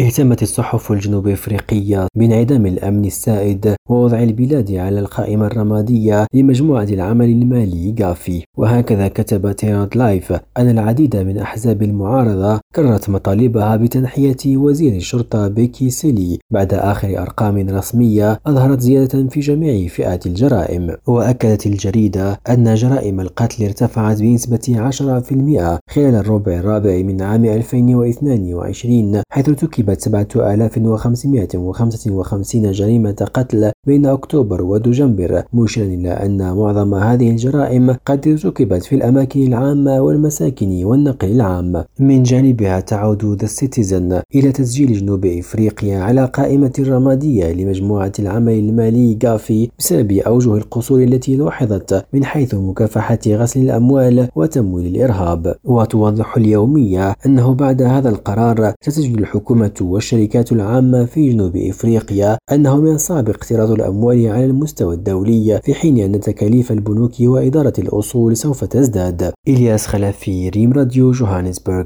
اهتمت الصحف الجنوب أفريقية بانعدام الأمن السائد ووضع البلاد على القائمة الرمادية لمجموعة العمل المالي غافي وهكذا كتب تيرود لايف أن العديد من أحزاب المعارضة كررت مطالبها بتنحية وزير الشرطة بيكي سيلي بعد آخر أرقام رسمية أظهرت زيادة في جميع فئات الجرائم. وأكدت الجريدة أن جرائم القتل ارتفعت بنسبة 10% خلال الربع الرابع من عام 2022 حيث ارتكبت 7555 جريمة قتل بين أكتوبر ودجنبر مشيرا إلى أن معظم هذه الجرائم قد ارتكبت في الأماكن العامة والمساكن والنقل العام. من جانبها تعود ذا سيتيزن إلى تسجيل جنوب إفريقيا على قائمة الرمادية لمجموعة العمل المالي غافي بسبب أوجه القصور التي لاحظت من حيث مكافحة غسل الأموال وتمويل الإرهاب. وتوضح اليومية أنه بعد هذا القرار ستجد الحكومة والشركات العامة في جنوب إفريقيا أنه من الصعب اقتراض الأموال على المستوى الدولي في حين أن تكاليف البنوك وإدارة الأصول سوف تزداد. إلياس خلفي ريم راديو جوهانسبرغ.